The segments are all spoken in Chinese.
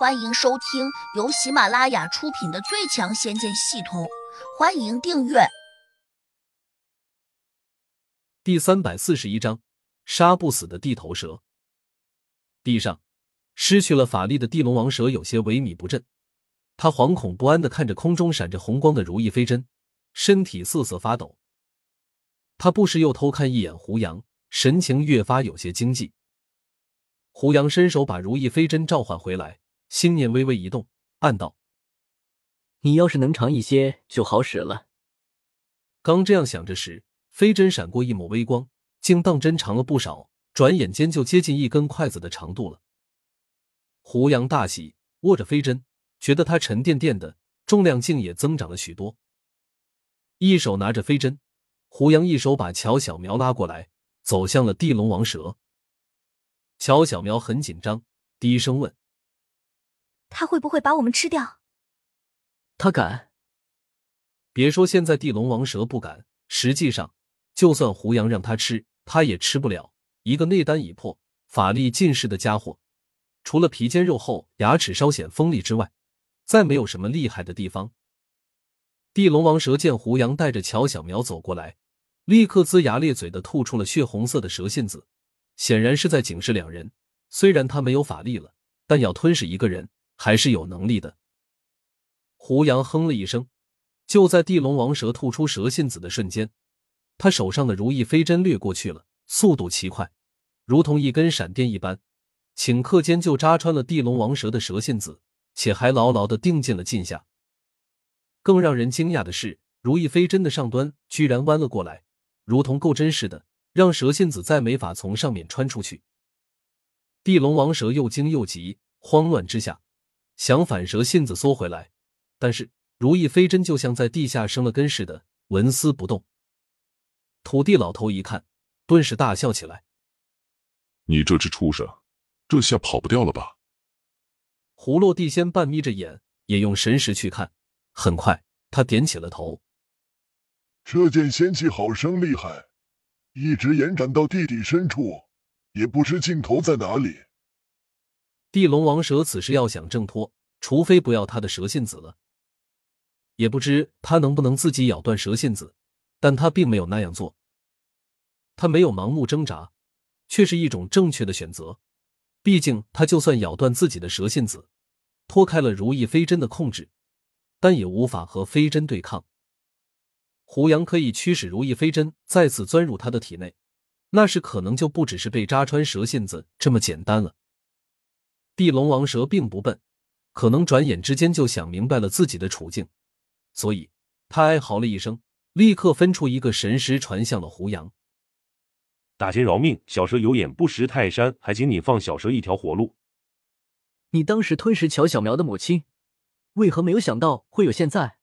欢迎收听由喜马拉雅出品的《最强仙剑系统》，欢迎订阅。第三百四十一章：杀不死的地头蛇。地上失去了法力的地龙王蛇有些萎靡不振，他惶恐不安的看着空中闪着红光的如意飞针，身体瑟瑟发抖。他不时又偷看一眼胡杨，神情越发有些惊悸。胡杨伸手把如意飞针召唤回来。心念微微一动，暗道：“你要是能长一些就好使了。”刚这样想着时，飞针闪过一抹微光，竟当真长了不少，转眼间就接近一根筷子的长度了。胡杨大喜，握着飞针，觉得它沉甸甸的，重量竟也增长了许多。一手拿着飞针，胡杨一手把乔小苗拉过来，走向了地龙王蛇。乔小苗很紧张，低声问。他会不会把我们吃掉？他敢！别说现在地龙王蛇不敢，实际上，就算胡杨让他吃，他也吃不了。一个内丹已破、法力尽失的家伙，除了皮坚肉厚、牙齿稍显锋利之外，再没有什么厉害的地方。地龙王蛇见胡杨带着乔小苗走过来，立刻龇牙咧嘴的吐出了血红色的蛇信子，显然是在警示两人。虽然他没有法力了，但要吞噬一个人。还是有能力的。胡杨哼了一声，就在地龙王蛇吐出蛇信子的瞬间，他手上的如意飞针掠过去了，速度奇快，如同一根闪电一般，顷刻间就扎穿了地龙王蛇的蛇信子，且还牢牢的钉进了襟下。更让人惊讶的是，如意飞针的上端居然弯了过来，如同钩针似的，让蛇信子再没法从上面穿出去。地龙王蛇又惊又急，慌乱之下。想反蛇信子缩回来，但是如意飞针就像在地下生了根似的，纹丝不动。土地老头一看，顿时大笑起来：“你这只畜生，这下跑不掉了吧？”胡落地仙半眯着眼，也用神识去看。很快，他点起了头：“这件仙器好生厉害，一直延展到地底深处，也不知尽头在哪里。”地龙王蛇此时要想挣脱，除非不要他的蛇信子了。也不知他能不能自己咬断蛇信子，但他并没有那样做。他没有盲目挣扎，却是一种正确的选择。毕竟他就算咬断自己的蛇信子，脱开了如意飞针的控制，但也无法和飞针对抗。胡杨可以驱使如意飞针再次钻入他的体内，那是可能就不只是被扎穿蛇信子这么简单了。地龙王蛇并不笨，可能转眼之间就想明白了自己的处境，所以他哀嚎了一声，立刻分出一个神识传向了胡杨。大仙饶命，小蛇有眼不识泰山，还请你放小蛇一条活路。你当时吞食乔小苗的母亲，为何没有想到会有现在？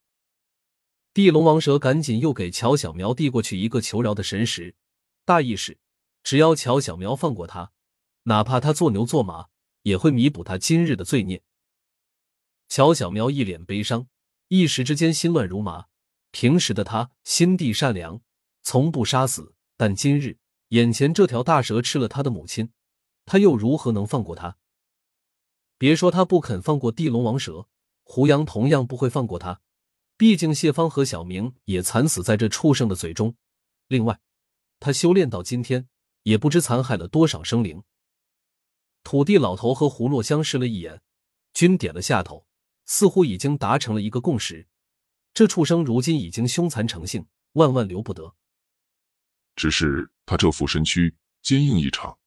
地龙王蛇赶紧又给乔小苗递过去一个求饶的神识，大意是：只要乔小苗放过他，哪怕他做牛做马。也会弥补他今日的罪孽。小小喵一脸悲伤，一时之间心乱如麻。平时的他心地善良，从不杀死，但今日眼前这条大蛇吃了他的母亲，他又如何能放过他？别说他不肯放过地龙王蛇，胡杨同样不会放过他。毕竟谢芳和小明也惨死在这畜生的嘴中。另外，他修炼到今天，也不知残害了多少生灵。土地老头和胡洛相视了一眼，均点了下头，似乎已经达成了一个共识。这畜生如今已经凶残成性，万万留不得。只是他这副身躯坚硬异常，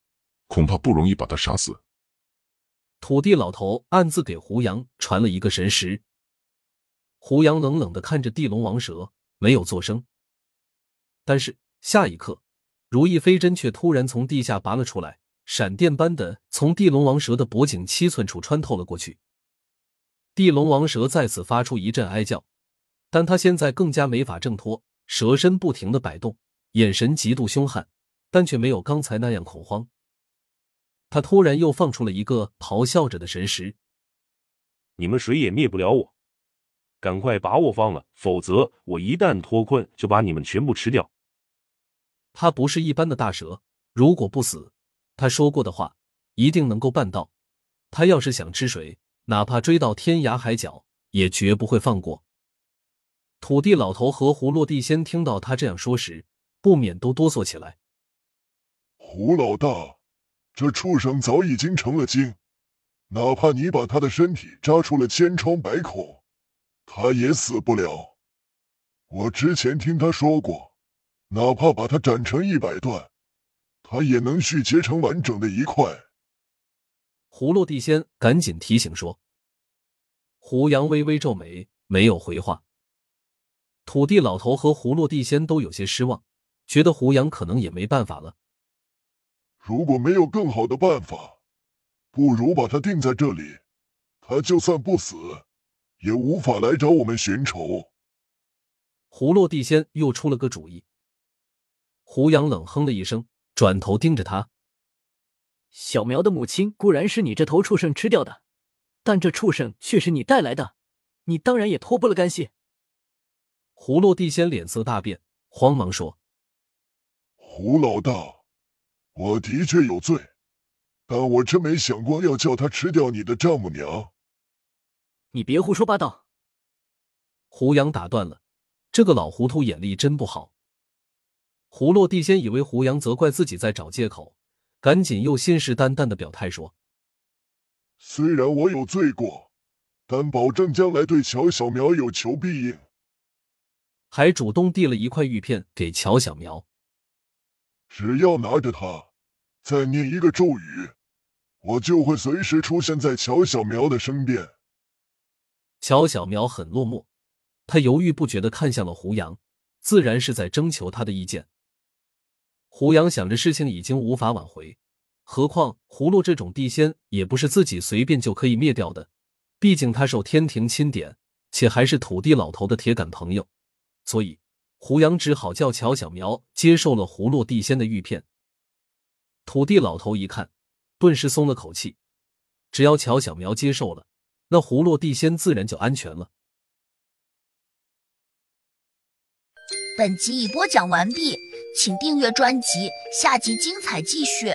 恐怕不容易把他杀死。土地老头暗自给胡杨传了一个神识。胡杨冷冷的看着地龙王蛇，没有作声。但是下一刻，如意飞针却突然从地下拔了出来。闪电般的从地龙王蛇的脖颈七寸处穿透了过去，地龙王蛇再次发出一阵哀叫，但他现在更加没法挣脱，蛇身不停的摆动，眼神极度凶悍，但却没有刚才那样恐慌。他突然又放出了一个咆哮着的神石：“你们谁也灭不了我，赶快把我放了，否则我一旦脱困，就把你们全部吃掉。”他不是一般的大蛇，如果不死。他说过的话一定能够办到。他要是想吃谁，哪怕追到天涯海角，也绝不会放过。土地老头和胡落地仙听到他这样说时，不免都哆嗦起来。胡老大，这畜生早已经成了精，哪怕你把他的身体扎出了千疮百孔，他也死不了。我之前听他说过，哪怕把他斩成一百段，他也能续结成完整的一块。胡落地仙赶紧提醒说。胡杨微微皱眉，没有回话。土地老头和胡落地仙都有些失望，觉得胡杨可能也没办法了。如果没有更好的办法，不如把他定在这里，他就算不死，也无法来找我们寻仇。胡落地仙又出了个主意。胡杨冷哼了一声，转头盯着他：“小苗的母亲固然是你这头畜生吃掉的，但这畜生却是你带来的，你当然也脱不了干系。”胡落地仙脸色大变，慌忙说：“胡老大。”我的确有罪，但我真没想过要叫他吃掉你的丈母娘。你别胡说八道！胡杨打断了，这个老糊涂眼力真不好。胡落地仙以为胡杨责怪自己在找借口，赶紧又信誓旦旦的表态说：“虽然我有罪过，但保证将来对乔小苗有求必应。”还主动递了一块玉片给乔小苗。只要拿着它，再念一个咒语，我就会随时出现在乔小苗的身边。乔小苗很落寞，他犹豫不决的看向了胡杨，自然是在征求他的意见。胡杨想着事情已经无法挽回，何况葫芦这种地仙也不是自己随便就可以灭掉的，毕竟他受天庭钦点，且还是土地老头的铁杆朋友，所以。胡杨只好叫乔小苗接受了葫芦地仙的玉片。土地老头一看，顿时松了口气。只要乔小苗接受了，那葫芦地仙自然就安全了。本集已播讲完毕，请订阅专辑，下集精彩继续。